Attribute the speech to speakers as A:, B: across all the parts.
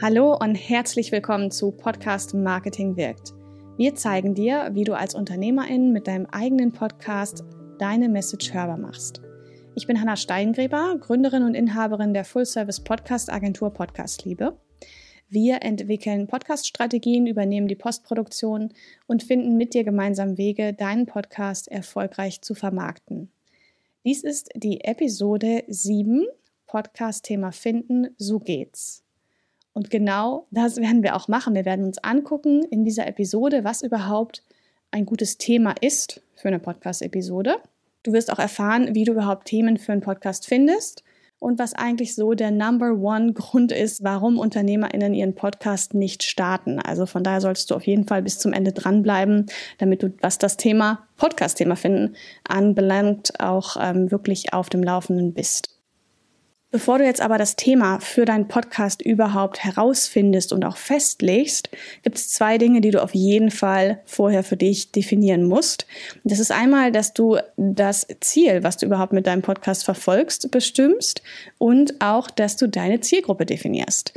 A: Hallo und herzlich willkommen zu Podcast Marketing wirkt. Wir zeigen dir, wie du als Unternehmerin mit deinem eigenen Podcast deine Message hörbar machst. Ich bin Hanna Steingräber, Gründerin und Inhaberin der Full-Service Podcast Agentur Podcast Liebe. Wir entwickeln Podcast-Strategien, übernehmen die Postproduktion und finden mit dir gemeinsam Wege, deinen Podcast erfolgreich zu vermarkten. Dies ist die Episode 7, Podcast-Thema Finden, so geht's. Und genau das werden wir auch machen. Wir werden uns angucken in dieser Episode, was überhaupt ein gutes Thema ist für eine Podcast-Episode. Du wirst auch erfahren, wie du überhaupt Themen für einen Podcast findest und was eigentlich so der Number One Grund ist, warum UnternehmerInnen ihren Podcast nicht starten. Also von daher solltest du auf jeden Fall bis zum Ende dranbleiben, damit du, was das Thema Podcast-Thema finden anbelangt, auch ähm, wirklich auf dem Laufenden bist. Bevor du jetzt aber das Thema für deinen Podcast überhaupt herausfindest und auch festlegst, gibt es zwei Dinge, die du auf jeden Fall vorher für dich definieren musst. Das ist einmal, dass du das Ziel, was du überhaupt mit deinem Podcast verfolgst, bestimmst und auch, dass du deine Zielgruppe definierst.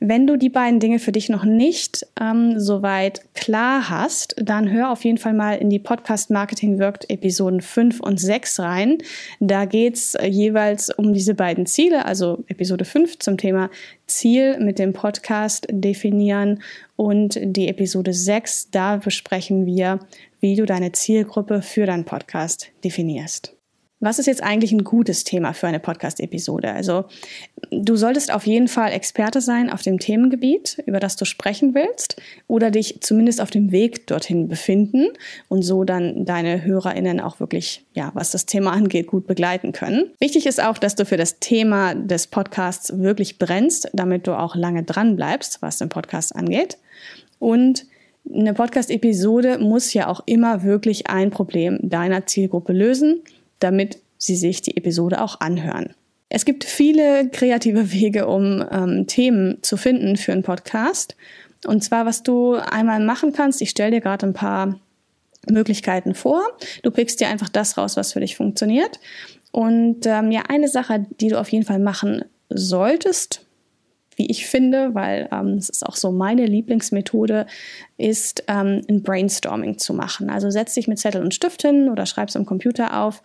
A: Wenn du die beiden Dinge für dich noch nicht ähm, soweit klar hast, dann hör auf jeden Fall mal in die Podcast Marketing Wirkt Episoden 5 und 6 rein. Da geht's äh, jeweils um diese beiden Ziele, also Episode 5 zum Thema Ziel mit dem Podcast definieren und die Episode 6, da besprechen wir, wie du deine Zielgruppe für deinen Podcast definierst. Was ist jetzt eigentlich ein gutes Thema für eine Podcast-Episode? Also du solltest auf jeden Fall Experte sein auf dem Themengebiet, über das du sprechen willst, oder dich zumindest auf dem Weg dorthin befinden und so dann deine HörerInnen auch wirklich, ja, was das Thema angeht, gut begleiten können. Wichtig ist auch, dass du für das Thema des Podcasts wirklich brennst, damit du auch lange dran bleibst, was den Podcast angeht. Und eine Podcast-Episode muss ja auch immer wirklich ein Problem deiner Zielgruppe lösen damit Sie sich die Episode auch anhören. Es gibt viele kreative Wege, um ähm, Themen zu finden für einen Podcast. Und zwar, was du einmal machen kannst, ich stelle dir gerade ein paar Möglichkeiten vor. Du pickst dir einfach das raus, was für dich funktioniert. Und ähm, ja, eine Sache, die du auf jeden Fall machen solltest, wie ich finde, weil ähm, es ist auch so meine Lieblingsmethode, ist ähm, ein Brainstorming zu machen. Also setz dich mit Zettel und Stift hin oder schreib's am Computer auf,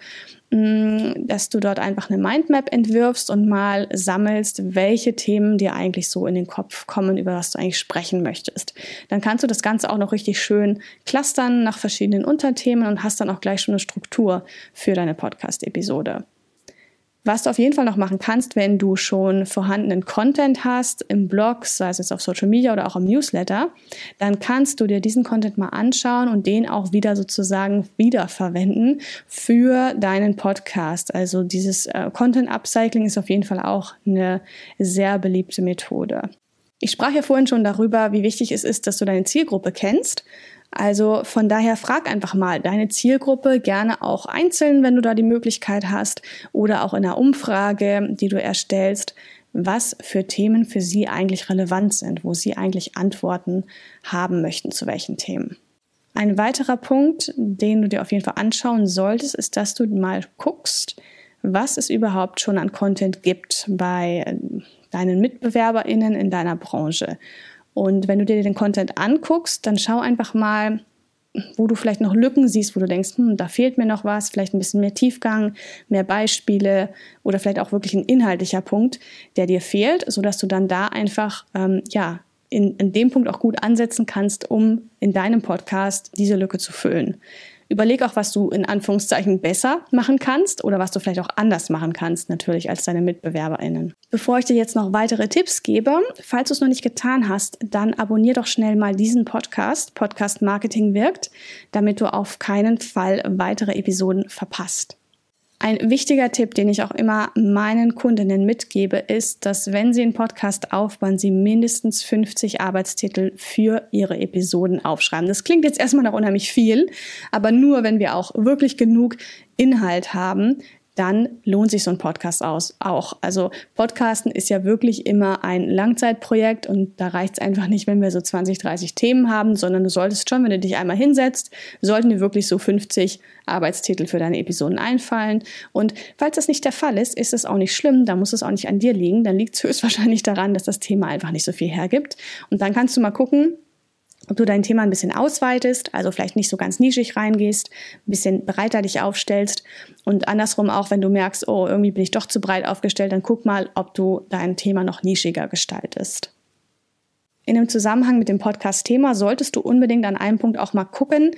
A: mh, mm, dass du dort einfach eine Mindmap entwirfst und mal sammelst, welche Themen dir eigentlich so in den Kopf kommen, über was du eigentlich sprechen möchtest. Dann kannst du das Ganze auch noch richtig schön clustern nach verschiedenen Unterthemen und hast dann auch gleich schon eine Struktur für deine Podcast-Episode. Was du auf jeden Fall noch machen kannst, wenn du schon vorhandenen Content hast im Blog, sei es jetzt auf Social Media oder auch im Newsletter, dann kannst du dir diesen Content mal anschauen und den auch wieder sozusagen wiederverwenden für deinen Podcast. Also dieses äh, Content Upcycling ist auf jeden Fall auch eine sehr beliebte Methode. Ich sprach ja vorhin schon darüber, wie wichtig es ist, dass du deine Zielgruppe kennst. Also von daher frag einfach mal deine Zielgruppe gerne auch einzeln, wenn du da die Möglichkeit hast oder auch in einer Umfrage, die du erstellst, was für Themen für sie eigentlich relevant sind, wo sie eigentlich Antworten haben möchten zu welchen Themen. Ein weiterer Punkt, den du dir auf jeden Fall anschauen solltest, ist, dass du mal guckst, was es überhaupt schon an Content gibt bei deinen MitbewerberInnen in deiner Branche. Und wenn du dir den Content anguckst, dann schau einfach mal, wo du vielleicht noch Lücken siehst, wo du denkst, hm, da fehlt mir noch was, vielleicht ein bisschen mehr Tiefgang, mehr Beispiele oder vielleicht auch wirklich ein inhaltlicher Punkt, der dir fehlt, sodass du dann da einfach ähm, ja in, in dem Punkt auch gut ansetzen kannst, um in deinem Podcast diese Lücke zu füllen. Überleg auch, was du in Anführungszeichen besser machen kannst oder was du vielleicht auch anders machen kannst, natürlich als deine MitbewerberInnen. Bevor ich dir jetzt noch weitere Tipps gebe, falls du es noch nicht getan hast, dann abonnier doch schnell mal diesen Podcast, Podcast Marketing wirkt, damit du auf keinen Fall weitere Episoden verpasst. Ein wichtiger Tipp, den ich auch immer meinen Kundinnen mitgebe, ist, dass wenn sie einen Podcast aufbauen, sie mindestens 50 Arbeitstitel für ihre Episoden aufschreiben. Das klingt jetzt erstmal noch unheimlich viel, aber nur wenn wir auch wirklich genug Inhalt haben, dann lohnt sich so ein Podcast aus auch. Also Podcasten ist ja wirklich immer ein Langzeitprojekt und da reicht es einfach nicht, wenn wir so 20, 30 Themen haben, sondern du solltest schon, wenn du dich einmal hinsetzt, sollten dir wirklich so 50 Arbeitstitel für deine Episoden einfallen. Und falls das nicht der Fall ist, ist es auch nicht schlimm, da muss es auch nicht an dir liegen. Dann liegt es höchstwahrscheinlich daran, dass das Thema einfach nicht so viel hergibt. Und dann kannst du mal gucken, ob du dein Thema ein bisschen ausweitest, also vielleicht nicht so ganz nischig reingehst, ein bisschen breiter dich aufstellst und andersrum auch, wenn du merkst, oh, irgendwie bin ich doch zu breit aufgestellt, dann guck mal, ob du dein Thema noch nischiger gestaltest. In dem Zusammenhang mit dem Podcast-Thema solltest du unbedingt an einem Punkt auch mal gucken,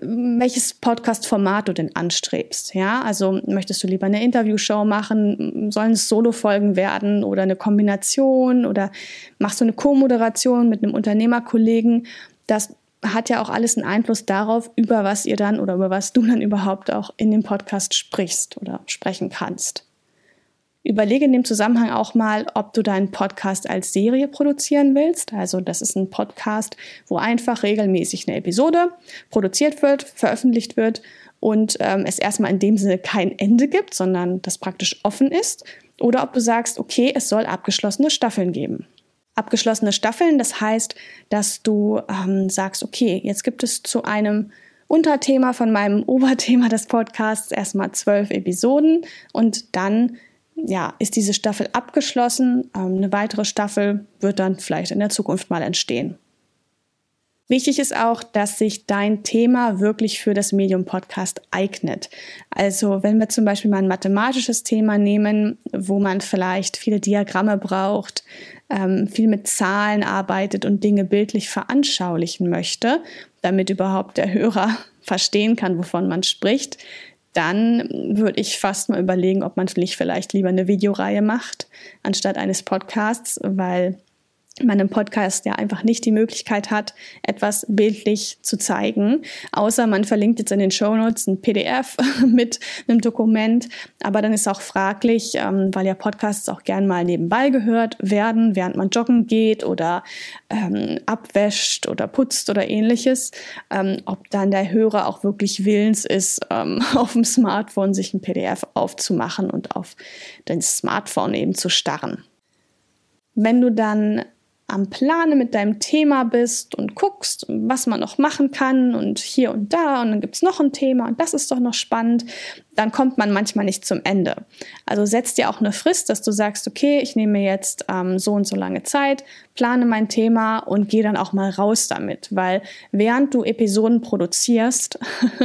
A: welches Podcast-Format du denn anstrebst. Ja, also möchtest du lieber eine Interviewshow machen? Sollen es Solo-Folgen werden oder eine Kombination oder machst du eine Co-Moderation mit einem Unternehmerkollegen? Das hat ja auch alles einen Einfluss darauf, über was ihr dann oder über was du dann überhaupt auch in dem Podcast sprichst oder sprechen kannst. Überlege in dem Zusammenhang auch mal, ob du deinen Podcast als Serie produzieren willst. Also das ist ein Podcast, wo einfach regelmäßig eine Episode produziert wird, veröffentlicht wird und ähm, es erstmal in dem Sinne kein Ende gibt, sondern das praktisch offen ist. Oder ob du sagst, okay, es soll abgeschlossene Staffeln geben. Abgeschlossene Staffeln, das heißt, dass du ähm, sagst, okay, jetzt gibt es zu einem Unterthema von meinem Oberthema des Podcasts erstmal zwölf Episoden und dann ja, ist diese Staffel abgeschlossen. Ähm, eine weitere Staffel wird dann vielleicht in der Zukunft mal entstehen. Wichtig ist auch, dass sich dein Thema wirklich für das Medium Podcast eignet. Also wenn wir zum Beispiel mal ein mathematisches Thema nehmen, wo man vielleicht viele Diagramme braucht, ähm, viel mit Zahlen arbeitet und Dinge bildlich veranschaulichen möchte, damit überhaupt der Hörer verstehen kann, wovon man spricht, dann würde ich fast mal überlegen, ob man vielleicht lieber eine Videoreihe macht, anstatt eines Podcasts, weil man im Podcast ja einfach nicht die Möglichkeit hat, etwas bildlich zu zeigen, außer man verlinkt jetzt in den Show Notes ein PDF mit einem Dokument. Aber dann ist auch fraglich, ähm, weil ja Podcasts auch gern mal nebenbei gehört werden, während man joggen geht oder ähm, abwäscht oder putzt oder ähnliches, ähm, ob dann der Hörer auch wirklich willens ist, ähm, auf dem Smartphone sich ein PDF aufzumachen und auf das Smartphone eben zu starren. Wenn du dann am Plane mit deinem Thema bist und guckst, was man noch machen kann und hier und da und dann gibt es noch ein Thema und das ist doch noch spannend, dann kommt man manchmal nicht zum Ende. Also setz dir auch eine Frist, dass du sagst, okay, ich nehme jetzt ähm, so und so lange Zeit, plane mein Thema und gehe dann auch mal raus damit, weil während du Episoden produzierst,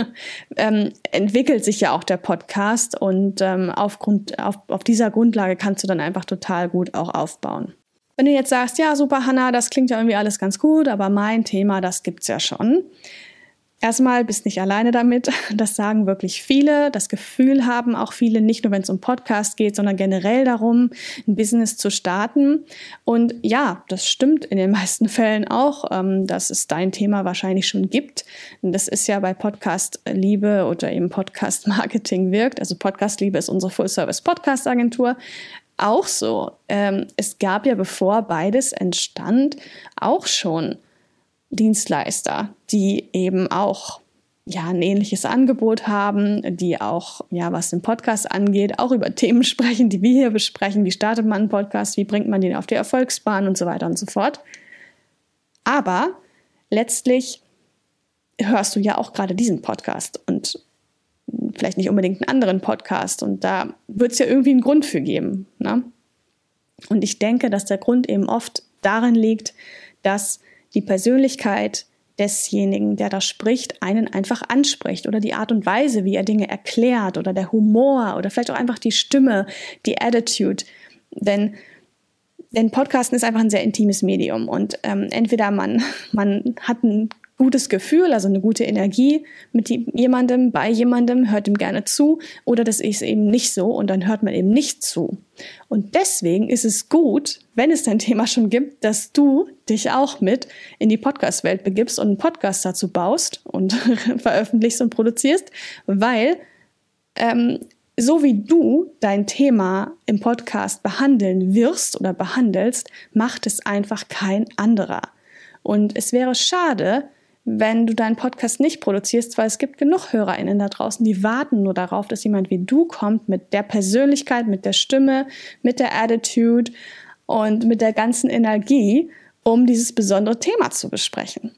A: ähm, entwickelt sich ja auch der Podcast und ähm, aufgrund, auf, auf dieser Grundlage kannst du dann einfach total gut auch aufbauen. Wenn du jetzt sagst, ja, super, Hanna, das klingt ja irgendwie alles ganz gut, aber mein Thema, das gibt's ja schon. Erstmal bist nicht alleine damit. Das sagen wirklich viele. Das Gefühl haben auch viele, nicht nur wenn es um Podcast geht, sondern generell darum, ein Business zu starten. Und ja, das stimmt in den meisten Fällen auch, ähm, dass es dein Thema wahrscheinlich schon gibt. Das ist ja bei Podcast Liebe oder eben Podcast Marketing wirkt. Also Podcast Liebe ist unsere Full Service Podcast Agentur auch so. Ähm, es gab ja, bevor beides entstand, auch schon Dienstleister, die eben auch ja, ein ähnliches Angebot haben, die auch, ja, was den Podcast angeht, auch über Themen sprechen, die wir hier besprechen. Wie startet man einen Podcast? Wie bringt man den auf die Erfolgsbahn und so weiter und so fort. Aber letztlich hörst du ja auch gerade diesen Podcast und vielleicht nicht unbedingt einen anderen Podcast. Und da wird es ja irgendwie einen Grund für geben. Ne? Und ich denke, dass der Grund eben oft darin liegt, dass die Persönlichkeit desjenigen, der da spricht, einen einfach anspricht oder die Art und Weise, wie er Dinge erklärt oder der Humor oder vielleicht auch einfach die Stimme, die Attitude. Denn denn Podcasten ist einfach ein sehr intimes Medium und ähm, entweder man, man hat ein gutes Gefühl, also eine gute Energie mit jemandem, bei jemandem, hört ihm gerne zu oder das ist eben nicht so und dann hört man eben nicht zu. Und deswegen ist es gut, wenn es dein Thema schon gibt, dass du dich auch mit in die Podcast-Welt begibst und einen Podcast dazu baust und veröffentlichst und produzierst, weil ähm, so wie du dein Thema im Podcast behandeln wirst oder behandelst, macht es einfach kein anderer. Und es wäre schade, wenn du deinen Podcast nicht produzierst, weil es gibt genug HörerInnen da draußen, die warten nur darauf, dass jemand wie du kommt mit der Persönlichkeit, mit der Stimme, mit der Attitude und mit der ganzen Energie, um dieses besondere Thema zu besprechen.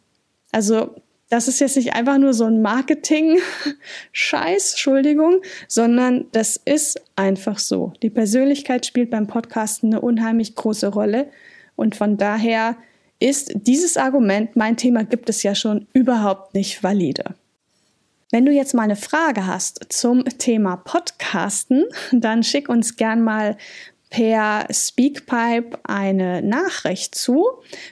A: Also das ist jetzt nicht einfach nur so ein Marketing-Scheiß, Entschuldigung, sondern das ist einfach so. Die Persönlichkeit spielt beim Podcasten eine unheimlich große Rolle und von daher ist dieses Argument, mein Thema gibt es ja schon, überhaupt nicht valide. Wenn du jetzt mal eine Frage hast zum Thema Podcasten, dann schick uns gern mal per Speakpipe eine Nachricht zu.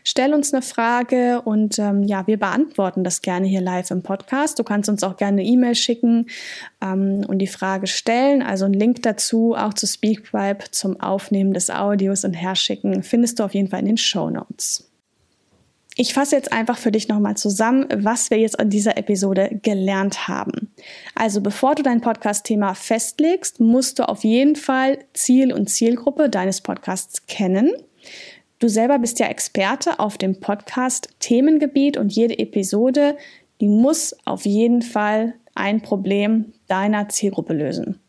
A: Stell uns eine Frage und ähm, ja, wir beantworten das gerne hier live im Podcast. Du kannst uns auch gerne eine E-Mail schicken ähm, und die Frage stellen. Also einen Link dazu, auch zu Speakpipe zum Aufnehmen des Audios und herschicken, findest du auf jeden Fall in den Show Notes. Ich fasse jetzt einfach für dich nochmal zusammen, was wir jetzt an dieser Episode gelernt haben. Also bevor du dein Podcast-Thema festlegst, musst du auf jeden Fall Ziel und Zielgruppe deines Podcasts kennen. Du selber bist ja Experte auf dem Podcast-Themengebiet und jede Episode, die muss auf jeden Fall ein Problem deiner Zielgruppe lösen.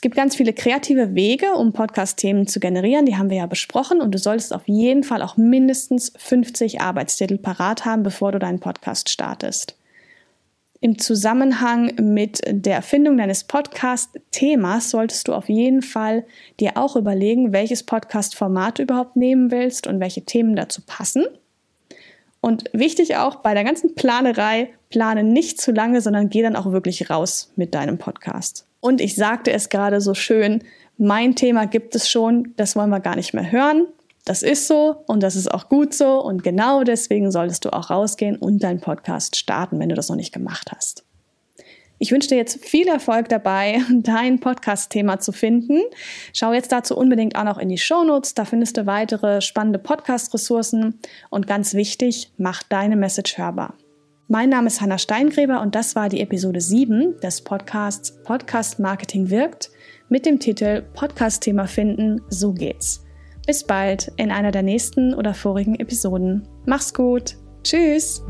A: Es gibt ganz viele kreative Wege, um Podcast-Themen zu generieren. Die haben wir ja besprochen. Und du solltest auf jeden Fall auch mindestens 50 Arbeitstitel parat haben, bevor du deinen Podcast startest. Im Zusammenhang mit der Erfindung deines Podcast-Themas solltest du auf jeden Fall dir auch überlegen, welches Podcast-Format du überhaupt nehmen willst und welche Themen dazu passen. Und wichtig auch bei der ganzen Planerei, plane nicht zu lange, sondern geh dann auch wirklich raus mit deinem Podcast. Und ich sagte es gerade so schön, mein Thema gibt es schon, das wollen wir gar nicht mehr hören. Das ist so und das ist auch gut so und genau deswegen solltest du auch rausgehen und deinen Podcast starten, wenn du das noch nicht gemacht hast. Ich wünsche dir jetzt viel Erfolg dabei, dein Podcast-Thema zu finden. Schau jetzt dazu unbedingt auch noch in die Show Notes. Da findest du weitere spannende Podcast-Ressourcen. Und ganz wichtig, mach deine Message hörbar. Mein Name ist Hanna Steingräber und das war die Episode 7 des Podcasts Podcast Marketing wirkt mit dem Titel Podcast-Thema finden, so geht's. Bis bald in einer der nächsten oder vorigen Episoden. Mach's gut. Tschüss.